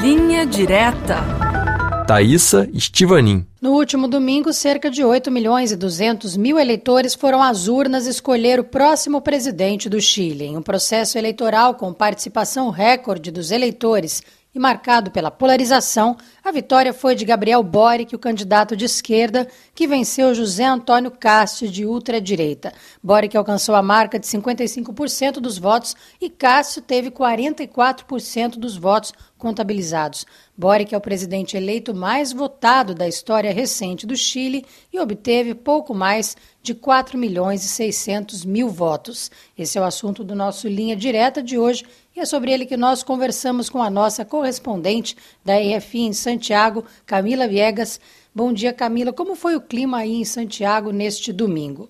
Linha Direta. Thaisa Estivanin. No último domingo, cerca de 8 milhões e 200 mil eleitores foram às urnas escolher o próximo presidente do Chile. Em um processo eleitoral com participação recorde dos eleitores e marcado pela polarização, a vitória foi de Gabriel Boric, o candidato de esquerda, que venceu José Antônio Cássio, de ultradireita. Boric alcançou a marca de 55% dos votos e Cássio teve 44% dos votos contabilizados. Boric é o presidente eleito mais votado da história recente do Chile e obteve pouco mais de 4 milhões e 600 mil votos. Esse é o assunto do nosso Linha Direta de hoje e é sobre ele que nós conversamos com a nossa correspondente da EFI em Santiago, Camila Viegas. Bom dia, Camila. Como foi o clima aí em Santiago neste domingo?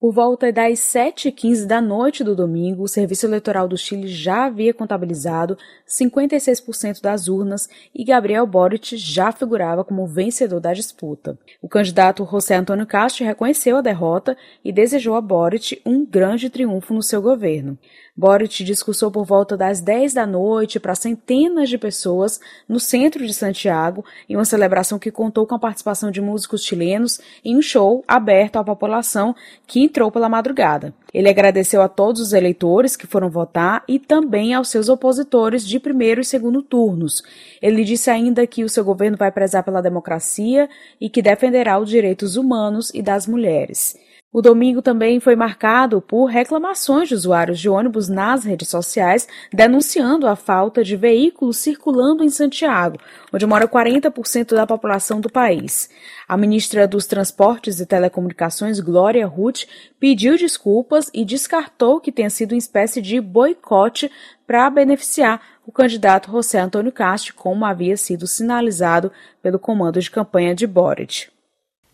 Por volta das 7h15 da noite do domingo, o Serviço Eleitoral do Chile já havia contabilizado 56% das urnas e Gabriel Boric já figurava como vencedor da disputa. O candidato José Antônio Castro reconheceu a derrota e desejou a Boric um grande triunfo no seu governo. Boric discursou por volta das 10 da noite para centenas de pessoas no centro de Santiago, em uma celebração que contou com a participação de músicos chilenos em um show aberto à população que entrou pela madrugada. Ele agradeceu a todos os eleitores que foram votar e também aos seus opositores de primeiro e segundo turnos. Ele disse ainda que o seu governo vai prezar pela democracia e que defenderá os direitos humanos e das mulheres. O domingo também foi marcado por reclamações de usuários de ônibus nas redes sociais denunciando a falta de veículos circulando em Santiago, onde mora 40% da população do país. A ministra dos Transportes e Telecomunicações, Glória Ruth, pediu desculpas e descartou que tenha sido uma espécie de boicote para beneficiar o candidato José Antônio Castro, como havia sido sinalizado pelo comando de campanha de Boric.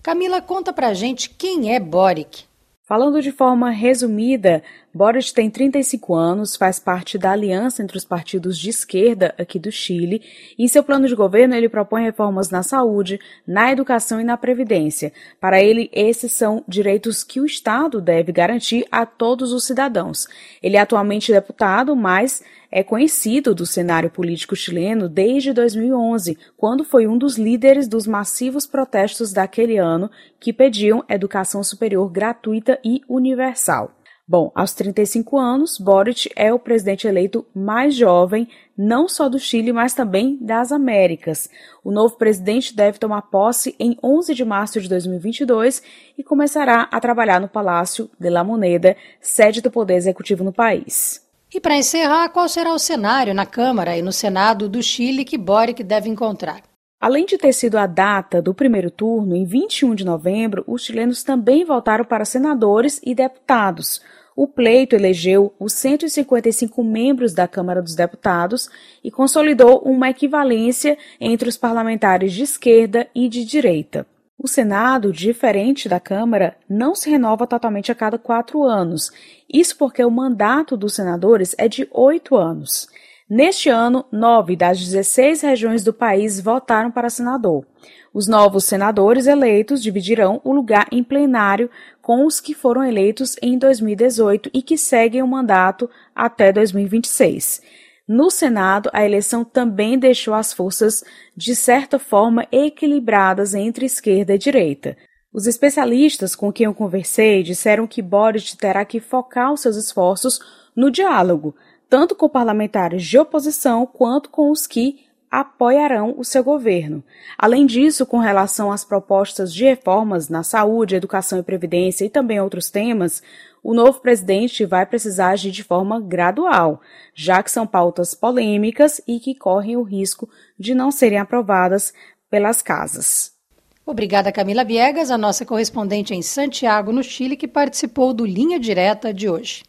Camila, conta pra gente quem é Boric. Falando de forma resumida, Boric tem 35 anos, faz parte da aliança entre os partidos de esquerda aqui do Chile, e em seu plano de governo ele propõe reformas na saúde, na educação e na previdência. Para ele, esses são direitos que o Estado deve garantir a todos os cidadãos. Ele é atualmente deputado, mas é conhecido do cenário político chileno desde 2011, quando foi um dos líderes dos massivos protestos daquele ano que pediam educação superior gratuita e universal. Bom, aos 35 anos, Boric é o presidente eleito mais jovem, não só do Chile, mas também das Américas. O novo presidente deve tomar posse em 11 de março de 2022 e começará a trabalhar no Palácio de la Moneda, sede do Poder Executivo no país. E para encerrar, qual será o cenário na Câmara e no Senado do Chile que Boric deve encontrar? Além de ter sido a data do primeiro turno, em 21 de novembro, os chilenos também voltaram para senadores e deputados. O pleito elegeu os 155 membros da Câmara dos Deputados e consolidou uma equivalência entre os parlamentares de esquerda e de direita. O Senado, diferente da Câmara, não se renova totalmente a cada quatro anos. Isso porque o mandato dos senadores é de oito anos. Neste ano, nove das 16 regiões do país votaram para senador. Os novos senadores eleitos dividirão o lugar em plenário com os que foram eleitos em 2018 e que seguem o mandato até 2026. No Senado, a eleição também deixou as forças, de certa forma, equilibradas entre esquerda e direita. Os especialistas com quem eu conversei disseram que Boric terá que focar os seus esforços no diálogo, tanto com parlamentares de oposição quanto com os que apoiarão o seu governo. Além disso, com relação às propostas de reformas na saúde, educação e previdência e também outros temas, o novo presidente vai precisar agir de forma gradual, já que são pautas polêmicas e que correm o risco de não serem aprovadas pelas casas. Obrigada, Camila Viegas, a nossa correspondente em Santiago, no Chile, que participou do Linha Direta de hoje.